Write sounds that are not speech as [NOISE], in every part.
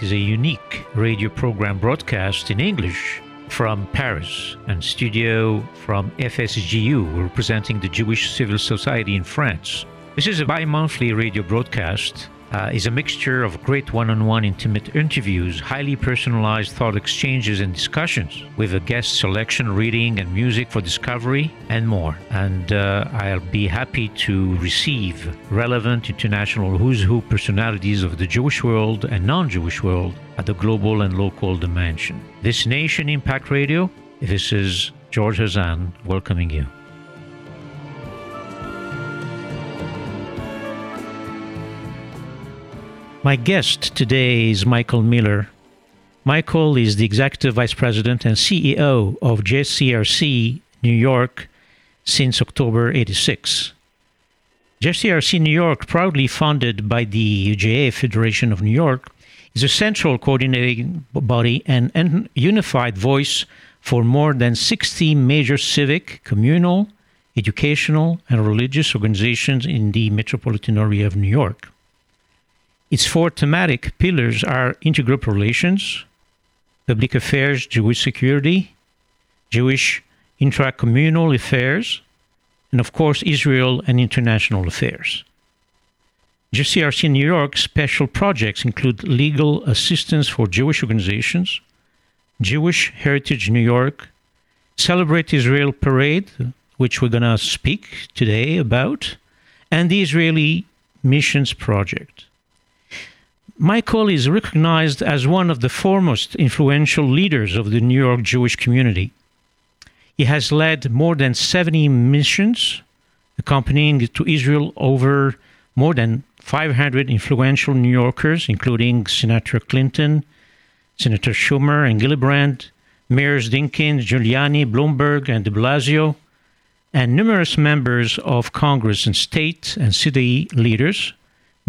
Is a unique radio program broadcast in English from Paris and studio from FSJU, representing the Jewish Civil Society in France. This is a bi monthly radio broadcast uh, is a mixture of great one on one intimate interviews, highly personalized thought exchanges and discussions, with a guest selection, reading, and music for discovery, and more. And uh, I'll be happy to receive relevant international who's who personalities of the Jewish world and non Jewish world at the global and local dimension. This Nation Impact Radio, this is George Hazan welcoming you. My guest today is Michael Miller. Michael is the Executive Vice President and CEO of JCRC New York since October 86. JCRC New York, proudly funded by the UJA Federation of New York, is a central coordinating body and unified voice for more than 60 major civic, communal, educational, and religious organizations in the metropolitan area of New York. Its four thematic pillars are intergroup relations, public affairs, Jewish security, Jewish intracommunal affairs, and of course, Israel and international affairs. JCRC New York special projects include legal assistance for Jewish organizations, Jewish Heritage New York, Celebrate Israel Parade, which we're going to speak today about, and the Israeli Missions Project. Michael is recognized as one of the foremost influential leaders of the New York Jewish community. He has led more than 70 missions, accompanying to Israel over more than 500 influential New Yorkers, including Senator Clinton, Senator Schumer and Gillibrand, Mayors Dinkins, Giuliani, Bloomberg, and de Blasio, and numerous members of Congress and state and city leaders,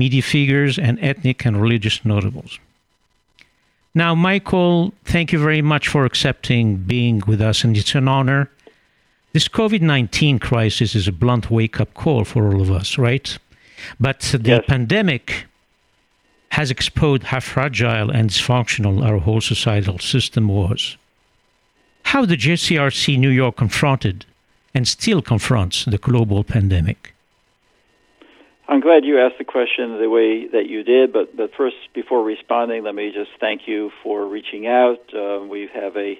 media figures, and ethnic and religious notables. Now, Michael, thank you very much for accepting being with us, and it's an honor. This COVID 19 crisis is a blunt wake up call for all of us, right? But the yes. pandemic has exposed how fragile and dysfunctional our whole societal system was. How the JCRC New York confronted and still confronts the global pandemic. I'm glad you asked the question the way that you did, but, but first, before responding, let me just thank you for reaching out. Uh, we have a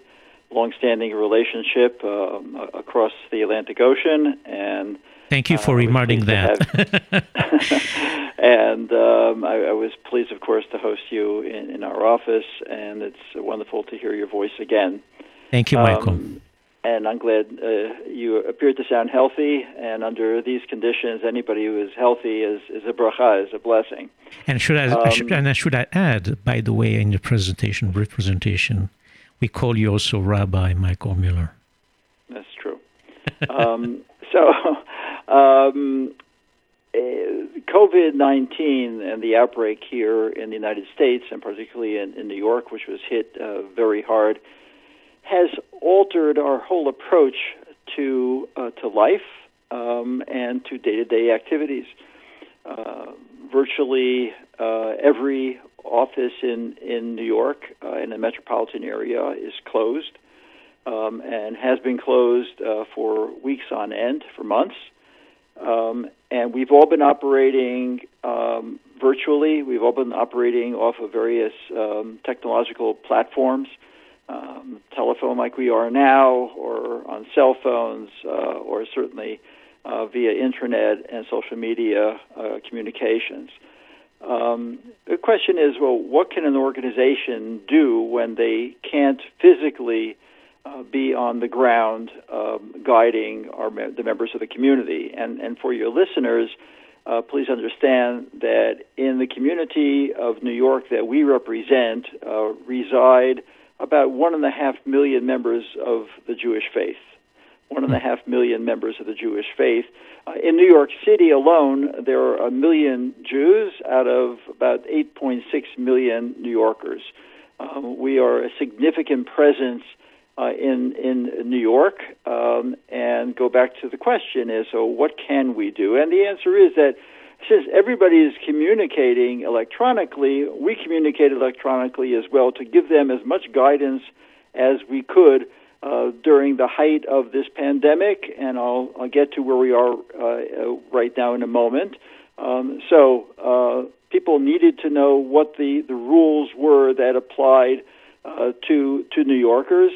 longstanding relationship uh, across the Atlantic Ocean, and thank you for uh, reminding that. [LAUGHS] and um, I, I, was pleased, of course, to host you in, in, our office, and it's wonderful to hear your voice again. Thank you, Michael. Um, and I'm glad uh, you appear to sound healthy. And under these conditions, anybody who is healthy is, is a bracha, is a blessing. And should I, um, should, and I should I add, by the way, in the presentation representation, we call you also Rabbi Michael Miller. That's true. um, [LAUGHS] so, um, uh, COVID 19 and the outbreak here in the United States, and particularly in, in New York, which was hit uh, very hard, has altered our whole approach to uh, to life um, and to day to day activities. Uh, virtually uh, every office in in New York uh, in the metropolitan area is closed um, and has been closed uh, for weeks on end for months. Um, and we've all been operating um, virtually. We've all been operating off of various um, technological platforms um, telephone like we are now, or on cell phones, uh, or certainly uh, via internet and social media uh, communications. Um, the question is, well, what can an organization do when they can't physically uh, be on the ground um, guiding our the members of the community? And and for your listeners, uh, please understand that in the community of New York that we represent uh, reside about one and a half million members of the Jewish faith. One and a half million members of the Jewish faith. Uh, in New York City alone, there are a million Jews out of about 8.6 million New Yorkers. Um, we are a significant presence uh, in in New York, um, and go back to the question is, so what can we do? And the answer is that since everybody is communicating electronically, we communicate electronically as well to give them as much guidance as we could uh, during the height of this pandemic, and I'll, I'll get to where we are uh, right now in a moment. Um, so, uh, people needed to know what the, the rules were that applied uh, to to New Yorkers.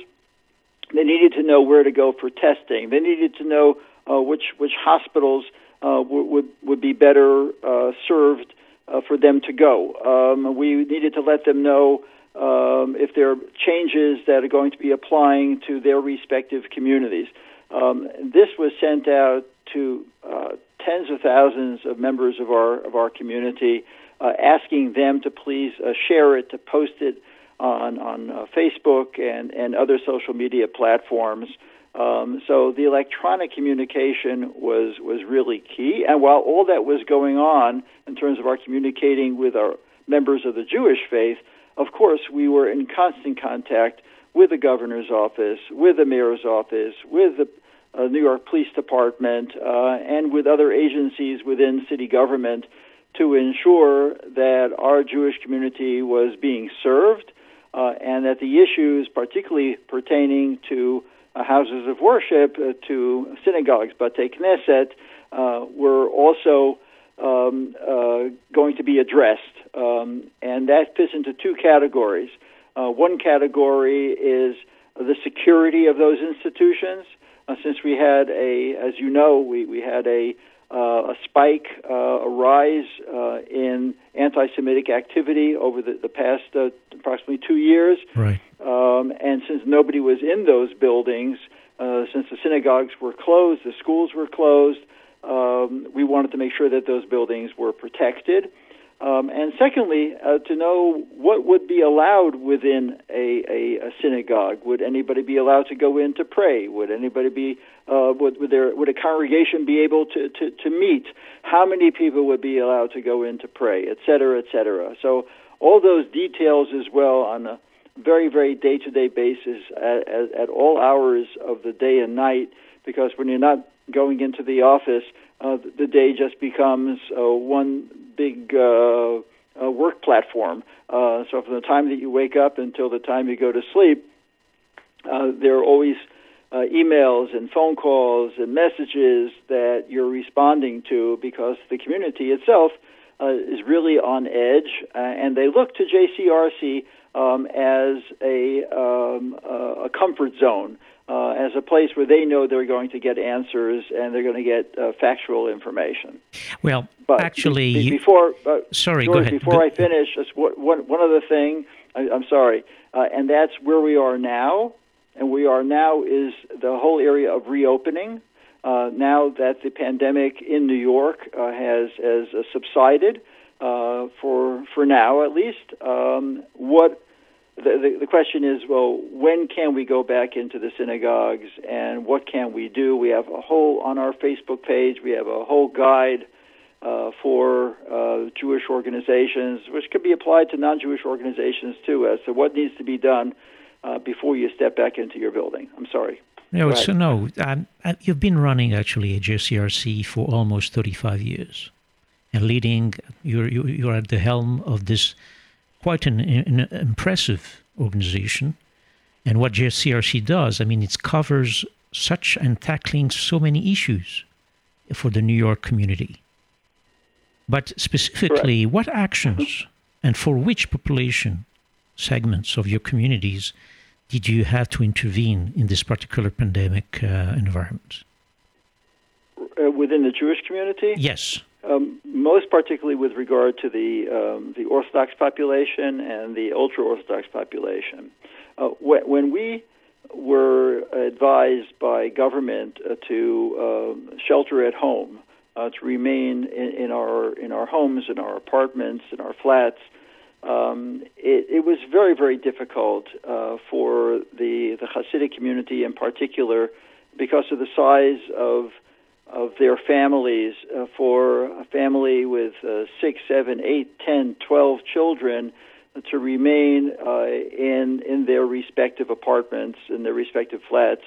They needed to know where to go for testing. They needed to know uh, which which hospitals uh, would, would be better uh, served uh, for them to go. Um, we needed to let them know um, if there are changes that are going to be applying to their respective communities. Um, this was sent out to uh, tens of thousands of members of our of our community, uh, asking them to please share it, to post it on on Facebook and and other social media platforms. Um, so the electronic communication was was really key. And while all that was going on in terms of our communicating with our members of the Jewish faith, of course we were in constant contact with the governor's office, with the mayor's office, with the uh, New York Police Department, uh, and with other agencies within city government to ensure that our Jewish community was being served uh, and that the issues, particularly pertaining to houses of worship, uh, to synagogues, Batei Knesset, uh, were also um, uh, going to be addressed. Um, and that fits into two categories. Uh, one category is the security of those institutions. since we had a, as you know, we, we had a uh, a spike, uh, a rise uh, in anti-Semitic activity over the, the past uh, approximately two years. Right. Um, and since nobody was in those buildings, uh, since the synagogues were closed, the schools were closed, um, we wanted to make sure that those buildings were protected. Um, and secondly, uh, to know what would be allowed within a, a, a, synagogue. Would anybody be allowed to go in to pray? Would anybody be uh, would would, there, would a congregation be able to, to, to meet? How many people would be allowed to go in to pray, et cetera, et cetera? So all those details as well on a very very day to day basis at, at, at all hours of the day and night. Because when you're not going into the office, uh, the day just becomes uh, one big uh, uh, work platform. Uh, so from the time that you wake up until the time you go to sleep, uh, there are always uh, emails and phone calls and messages that you're responding to because the community itself uh, is really on edge, uh, and they look to JCRC um, as a, um, uh, a comfort zone uh, as a place where they know they're going to get answers and they're going to get uh, factual information. Well, but actually, be, before uh, sorry, George, go ahead. Before I finish, just one, one other thing. I, am sorry, uh, and that's where we are now. And we are now is the whole area of reopening. Uh, now that the pandemic in New York uh, has has subsided for for now at least, um, what the, the, the question is, well, when can we go back into the synagogues and what can we do? We have a whole, on our Facebook page, we have a whole guide uh, for uh, Jewish organizations, which could be applied to non Jewish organizations too, as to what needs to be done uh, before you step back into your building. I'm sorry. No, so no. Um, you've been running actually a JCRC for almost 35 years and leading, you're, you're at the helm of this quite an, an impressive organization. And what JCRC does, I mean, it covers such and tackling so many issues for the New York community. But specifically, what actions and for which population segments of your communities did you have to intervene in this particular pandemic uh, environment? Uh, within the Jewish community? Yes. Um, most particularly with regard to the um, the Orthodox population and the ultra Orthodox population. Uh, wh- when we were advised by government uh, to uh, shelter at home, uh, to remain in, in, our in our homes, in our apartments, in our flats, um, it, it, was very very difficult uh, for the the Hasidic community in particular because of the size of of their families uh, for a family with uh, six, seven, eight, ten, twelve children to remain uh, in in their respective apartments in their respective flats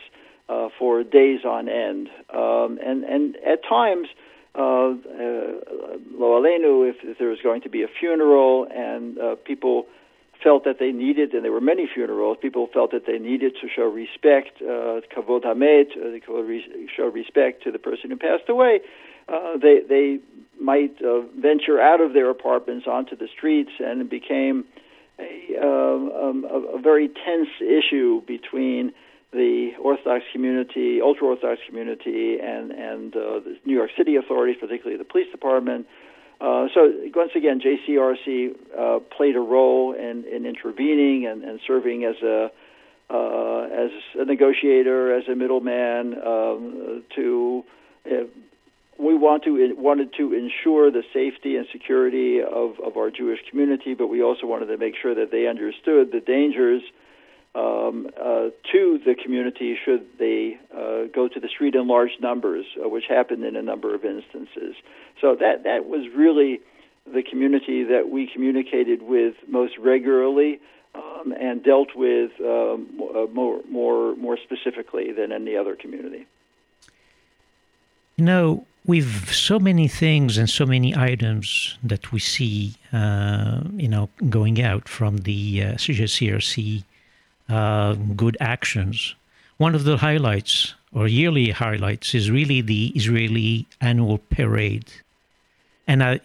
uh, for days on end, um, and and at times uh, lo aleinu, if, if there was going to be a funeral, and uh, people felt that they needed, and there were many funerals, people felt that they needed to show respect, uh, kavod hamet, uh, show respect to the person who passed away. Uh, they they might uh, venture out of their apartments onto the streets, and it became a, um, um, a, a very tense issue between the Orthodox community, ultra Orthodox community, and and uh, the New York City authorities, particularly the police department. Uh, so once again, JCRC uh, played a role in, in intervening and, and serving as a uh, as a negotiator, as a middleman um, to. Uh, we want to wanted to ensure the safety and security of, of our Jewish community, but we also wanted to make sure that they understood the dangers um, uh, to the community should they uh, go to the street in large numbers, uh, which happened in a number of instances. So that that was really the community that we communicated with most regularly um, and dealt with um, uh, more more more specifically than any other community. You know, with so many things and so many items that we see, uh, you know, going out from the uh, CJCRC uh, good actions. One of the highlights or yearly highlights is really the Israeli annual parade. And I,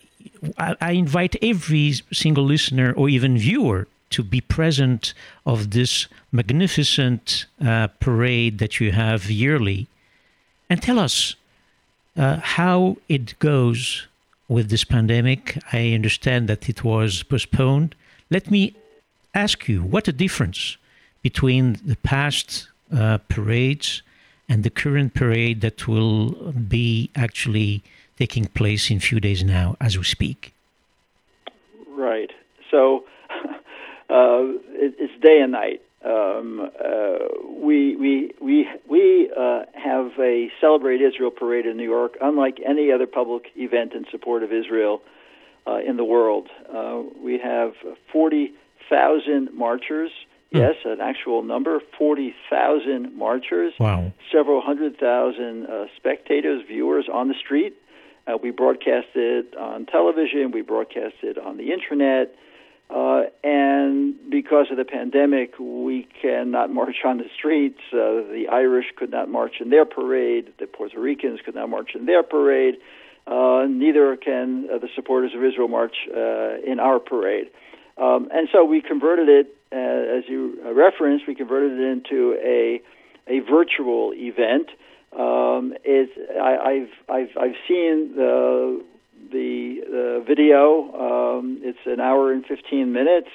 I invite every single listener or even viewer to be present of this magnificent uh, parade that you have yearly and tell us uh, how it goes with this pandemic. I understand that it was postponed. Let me ask you what a difference between the past uh, parades and the current parade that will be actually taking place in a few days now as we speak. Right. So [LAUGHS] uh, it, it's day and night. Um, uh, we we we we uh, have a Celebrate Israel parade in New York, unlike any other public event in support of Israel uh, in the world. Uh, we have forty thousand marchers. Yes, an actual number, 40,000 marchers, wow. several hundred thousand uh, spectators, viewers on the street. Uh, we broadcast it on television, we broadcast it on the internet, uh, and because of the pandemic, we cannot march on the streets. Uh, the Irish could not march in their parade, the Puerto Ricans could not march in their parade, uh, neither can uh, the supporters of Israel march in our parade. Um, and so we converted it uh, as you referenced, we converted it into a a virtual event. Um, I, have I've I've seen the the, the video. Um, it's an hour and fifteen minutes,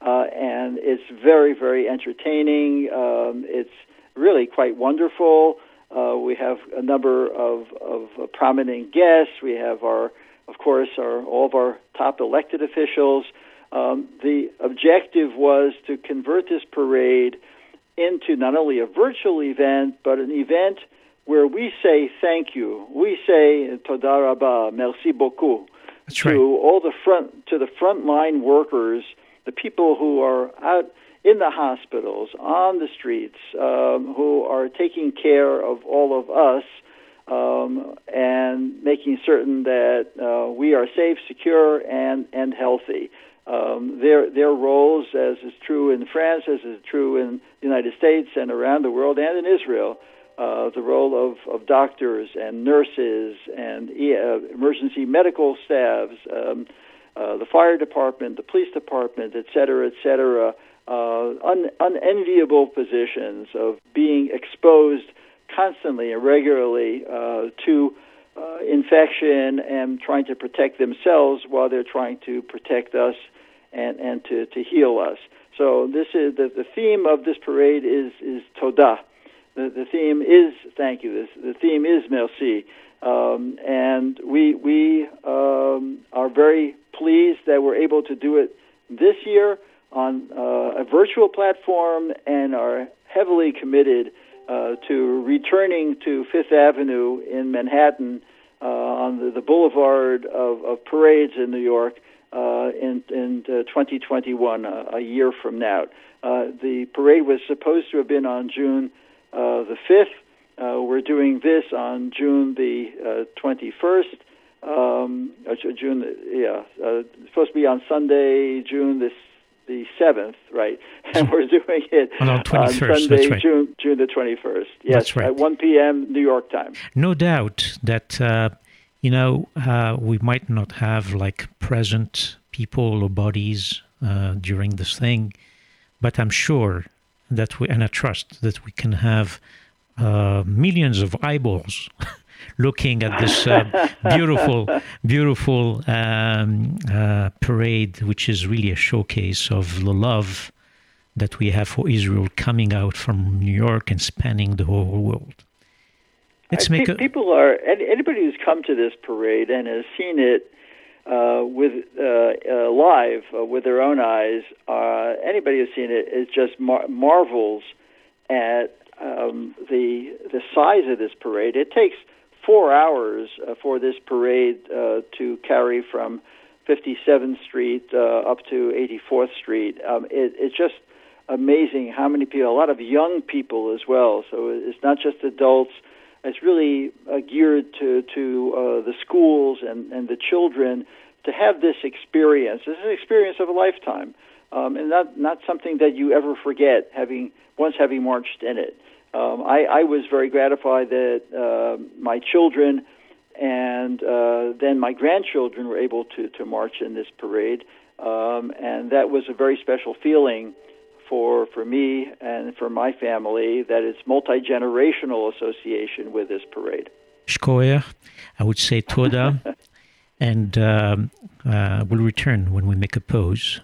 uh, and it's very very entertaining. Um, it's really quite wonderful. Uh, we have a number of, of prominent guests. We have our, of course, our all of our top elected officials. Um, the objective was to convert this parade into not only a virtual event, but an event where we say thank you. We say toda rabah, merci beaucoup That's to right. all the front to the frontline workers, the people who are out in the hospitals, on the streets, um, who are taking care of all of us. Um, and making certain that uh, we are safe, secure, and, and healthy um, their their roles, as is true in France, as is true in the United States and around the world, and in Israel, uh, the role of, of doctors and nurses and uh, emergency medical staffs, um, uh, the fire department, the police department, et cetera, et cetera, uh, un- unenviable positions of being exposed constantly and regularly uh, to uh, infection and trying to protect themselves while they're trying to protect us and, and to, to heal us. So this is the, the theme of this parade is is Todah. The, the theme is thank you. This, the theme is merci, um, and we we um, are very pleased that we're able to do it this year on uh, a virtual platform and are heavily committed uh, to returning to Fifth Avenue in Manhattan uh, on the, the boulevard of, of parades in New York uh, in, in uh, 2021, uh, a year from now. Uh, the parade was supposed to have been on June uh, the 5th. Uh, we're doing this on June the 21st, Um, June, yeah, uh, supposed to be on Sunday, June this the seventh, right? [LAUGHS] And we're doing it on, on Sunday, right. June June the twenty first. Yes, that's right. at one p.m. New York time. No doubt that uh, you know uh, we might not have like present people or bodies uh, during this thing, but I'm sure that we and I trust that we can have uh, millions of eyeballs [LAUGHS] looking at this uh, [LAUGHS] beautiful, beautiful um, uh, parade, which is really a showcase of the love that we have for Israel coming out from New York and spanning the whole world. Let's make a, people are anybody who's come to this parade and has seen it uh, with uh, uh, live uh, with their own eyes. Uh, anybody who's seen it is just mar- marvels at um, the the size of this parade. It takes four hours uh, for this parade uh, to carry from 57th Street uh, up to 84th Street. Um, it, it's just amazing how many people, a lot of young people as well. So it's not just adults. It's really uh, geared to to uh, the schools and, and the children to have this experience. It's an experience of a lifetime, um, and not not something that you ever forget. Having once having marched in it um, I, I was very gratified that uh, my children and uh, then my grandchildren were able to, to march in this parade. Um, and that was a very special feeling for, for me and for my family that it's multi generational association with this parade. Shkoyach, I would say Toda, [LAUGHS] and um, uh, we'll return when we make a pause.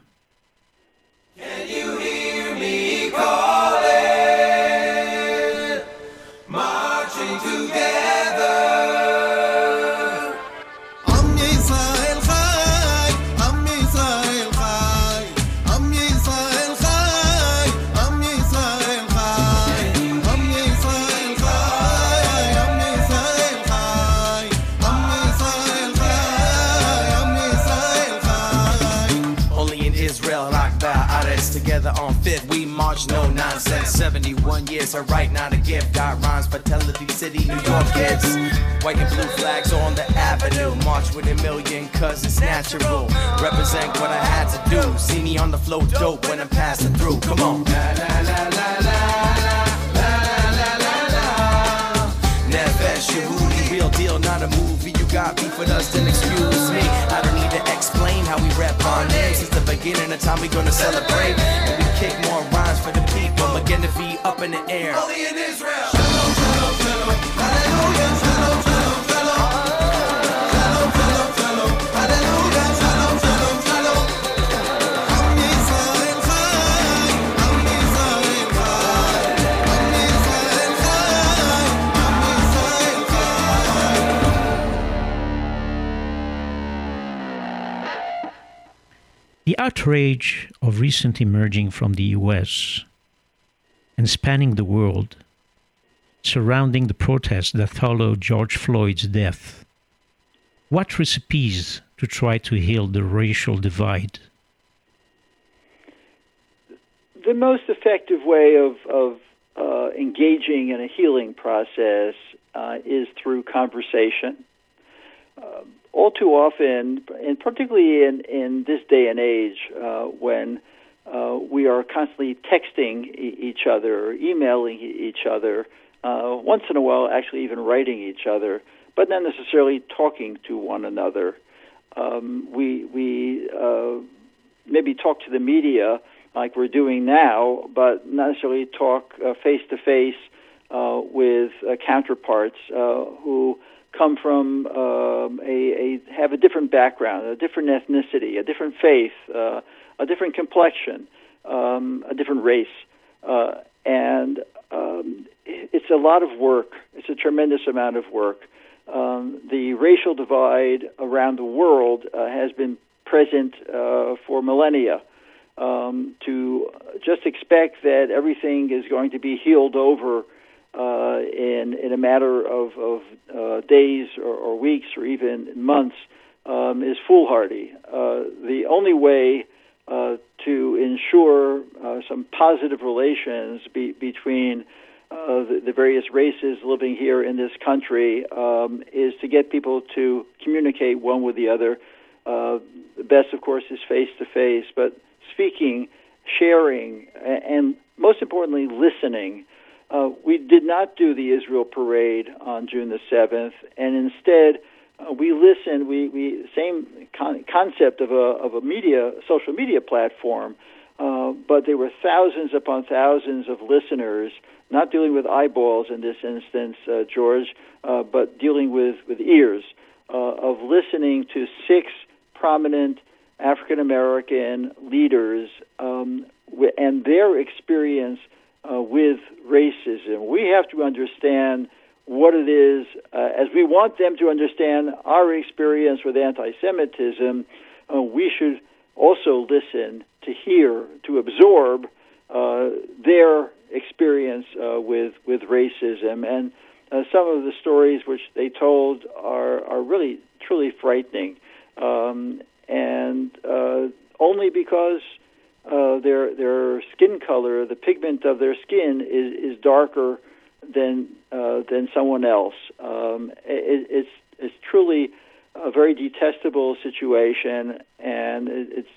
Together on fifth. We march, no nonsense. 71 years, alright, not a gift. Got rhymes, fatality city, New York kids. White and blue flags on the avenue. March with a million, cause it's natural. Represent what I had to do. See me on the float, dope when I'm passing through. Come on. La, la, la, la, la, la. Real deal, not a movie Got beef with us, then excuse me. I don't need to explain how we rap our names. Since the beginning of time, we gonna celebrate. And we kick more rhymes for the people. Again, the feet up in the air. Only in Israel. The outrage of recent emerging from the US and spanning the world surrounding the protests that followed George Floyd's death. What recipes to try to heal the racial divide? The most effective way of, of uh, engaging in a healing process uh, is through conversation. Uh, all too often, and particularly in, in this day and age uh, when uh, we are constantly texting e- each other, emailing each other, uh, once in a while actually even writing each other, but not necessarily talking to one another. Um, we we uh, maybe talk to the media like we're doing now, but not necessarily talk face to face with uh, counterparts uh, who come from um, a, a, have a different background, a different ethnicity, a different faith, uh, a different complexion, um, a different race, uh, and um, it's a lot of work. It's a tremendous amount of work. Um, the racial divide around the world uh, has been present uh, for millennia. Um, to just expect that everything is going to be healed over uh, in in a matter of, of uh, days or, or, weeks or even months um, is foolhardy. Uh, the only way uh, to ensure uh, some positive relations be, between uh, the, the, various races living here in this country um, is to get people to communicate one with the other. The best, of course, is face to face, but speaking, sharing, and most importantly, listening. Uh, we did not do the Israel parade on June the 7th, and instead, uh, we listened. We, we same con- concept of a of a media social media platform, uh, but there were thousands upon thousands of listeners, not dealing with eyeballs in this instance, uh, George, uh, but dealing with with ears of listening to six prominent African American leaders um, and their experience uh, with racism. We have to understand what it is, uh, as we want them to understand our experience with anti Semitism, uh, we should also listen to hear, to absorb uh, their experience uh, with, with racism. And uh, some of the stories which they told are, are really, truly frightening. Um, and uh, only because their, their skin color, the pigment of their skin, is, is darker than uh, than someone else. Um, it, it's it's truly a very detestable situation, and it, it's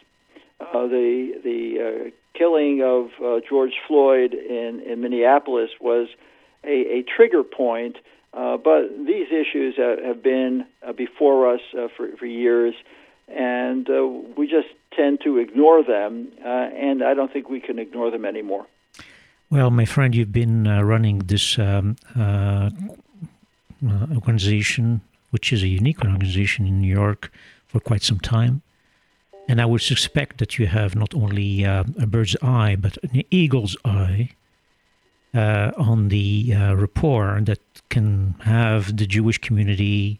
uh, the the uh, killing of uh, George Floyd in in Minneapolis was a, a trigger point. Uh, but these issues have, been uh, before us for, for years, and we just tend to ignore them. and I don't think we can ignore them anymore. Well, my friend, you've been uh, running this um, uh, uh, organization, which is a unique organization in New York, for quite some time. And I would suspect that you have not only uh, a bird's eye, but an eagle's eye uh, on the uh, rapport that can have the Jewish community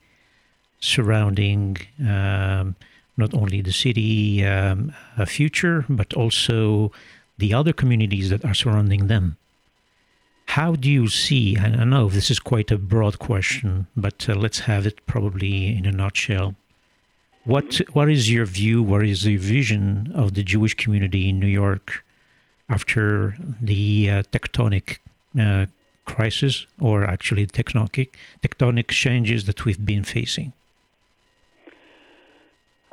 surrounding um, not only the city um, future, but also the other communities that are surrounding them. How do you see? And I know this is quite a broad question, but uh, let's have it probably in a nutshell. What what is your view? What is the vision of the Jewish community in New York after the uh, tectonic uh, crisis, or actually tectonic tectonic changes that we've been facing?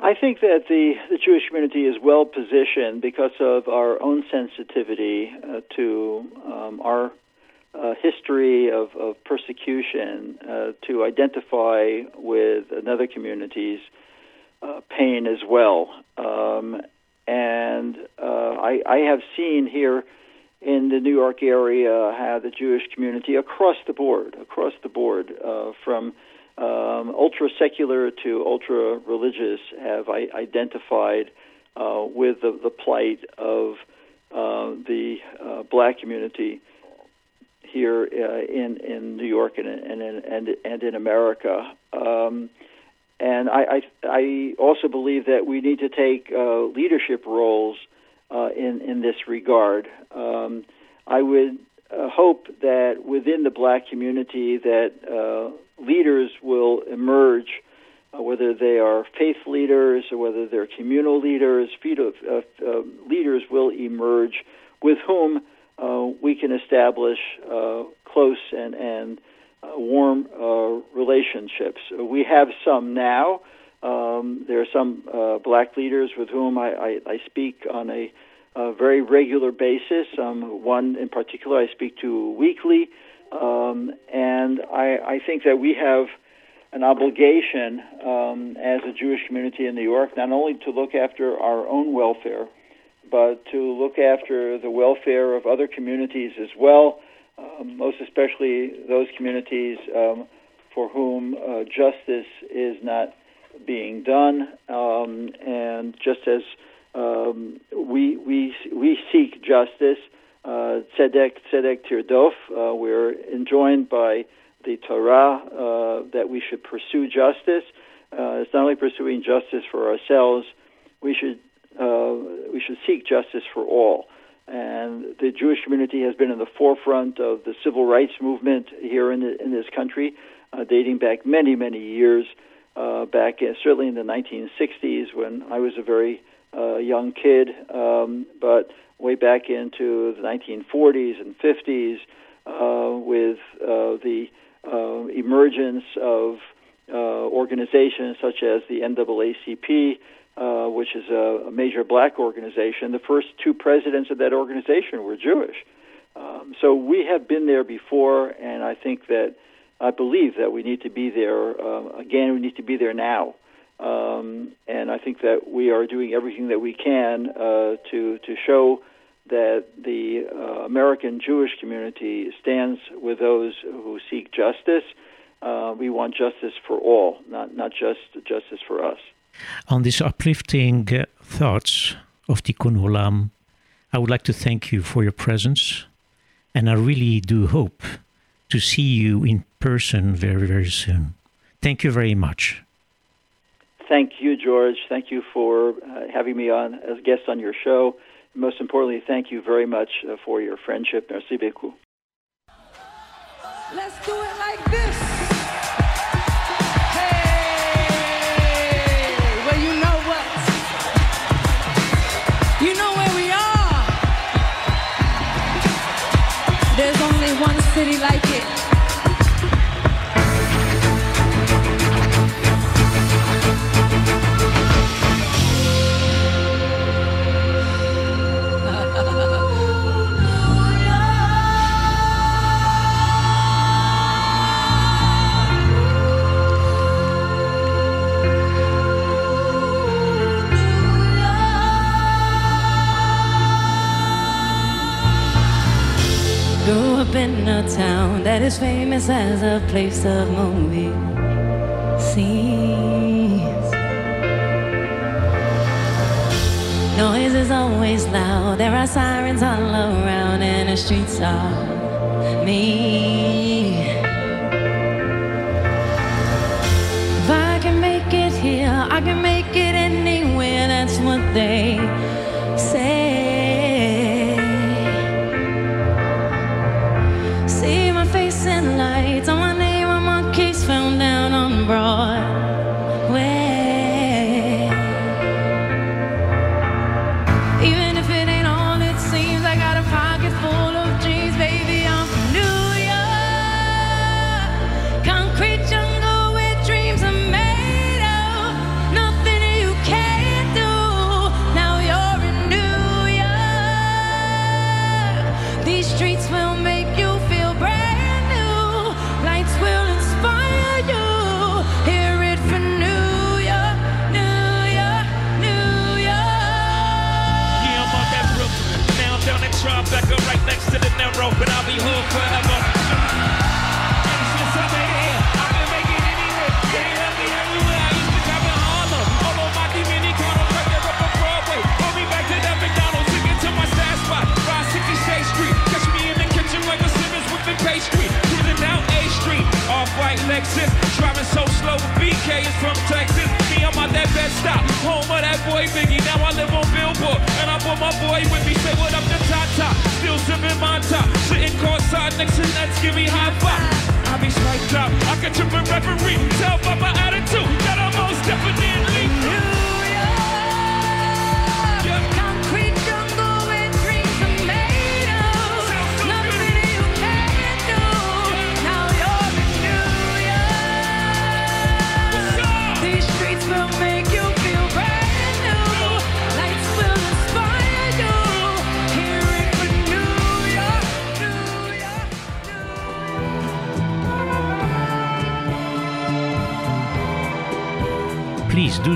I think that the, the Jewish community is well positioned because of our own sensitivity uh, to um, our uh, history of, of persecution, uh, to identify with another community's uh, pain as well. Um, and uh, I, I have seen here in the New York area how the Jewish community across the board, across the board, uh, from um, ultra secular to ultra religious have I- identified uh, with the, the, plight of uh, the uh, black community here uh, in in New York and and and, and in America. Um, and I, I, I also believe that we need to take uh, leadership roles uh, in in this regard. Um, I would hope that within the black community that leaders will emerge, uh, whether they are faith leaders or whether they're communal leaders, uh, uh, leaders will emerge with whom uh, we can establish uh, close and, and uh, warm relationships. We have some now. Um, there are some black leaders with whom I, I, I speak on a, a, very regular basis. Um, one in particular I speak to weekly. Um, and I, I, think that we have an obligation um, as a Jewish community in New York not only to look after our own welfare, but to look after the welfare of other communities as well, um, most especially those communities um, for whom uh, justice is not being done. Um, and just as um, we, we, we seek justice, uh, tzedek, tzedek tirdof. Uh, we're enjoined by the Torah uh, that we should pursue justice. Uh, it's not only pursuing justice for ourselves, we should uh, we should seek justice for all. And the Jewish community has been in the forefront of the civil rights movement here in, the, in this country, dating back many, many years. Uh, back in, certainly in the 1960s when I was a very uh, young kid, um, but way back into the 1940s and 50s, uh, with uh, the uh, emergence of uh, organizations such as the NAACP, uh, which is a, a, major black organization. The first two presidents of that organization were Jewish. Um, so we have been there before, and I think that I believe that we need to be there uh, again. We need to be there now, um, and I think that we are doing everything that we can uh, to to show that the uh, American Jewish community stands with those who seek justice. Uh, we want justice for all, not not just justice for us. On these uplifting uh, thoughts of Tikkun Olam, I would like to thank you for your presence, and I really do hope to see you in person very, very soon. Thank you very much. Thank you, George. Thank you for uh, having me on as a guest on your show. Most importantly, thank you very much uh, for your friendship. Merci beaucoup. Let's do it like this. In a town that is famous as a place of movie scenes. Noise is always loud, there are sirens all around, and the streets are mean. If I can make it here, I can make it anywhere, that's what they open. home of that boy Biggie. Now I live on Billboard, and I brought my boy with me. Say what up to Tata, still sipping my top, sitting courtside next to Nets, give me high five. I be spiked up, I can trip a referee, tell by my attitude that I'm most definitely.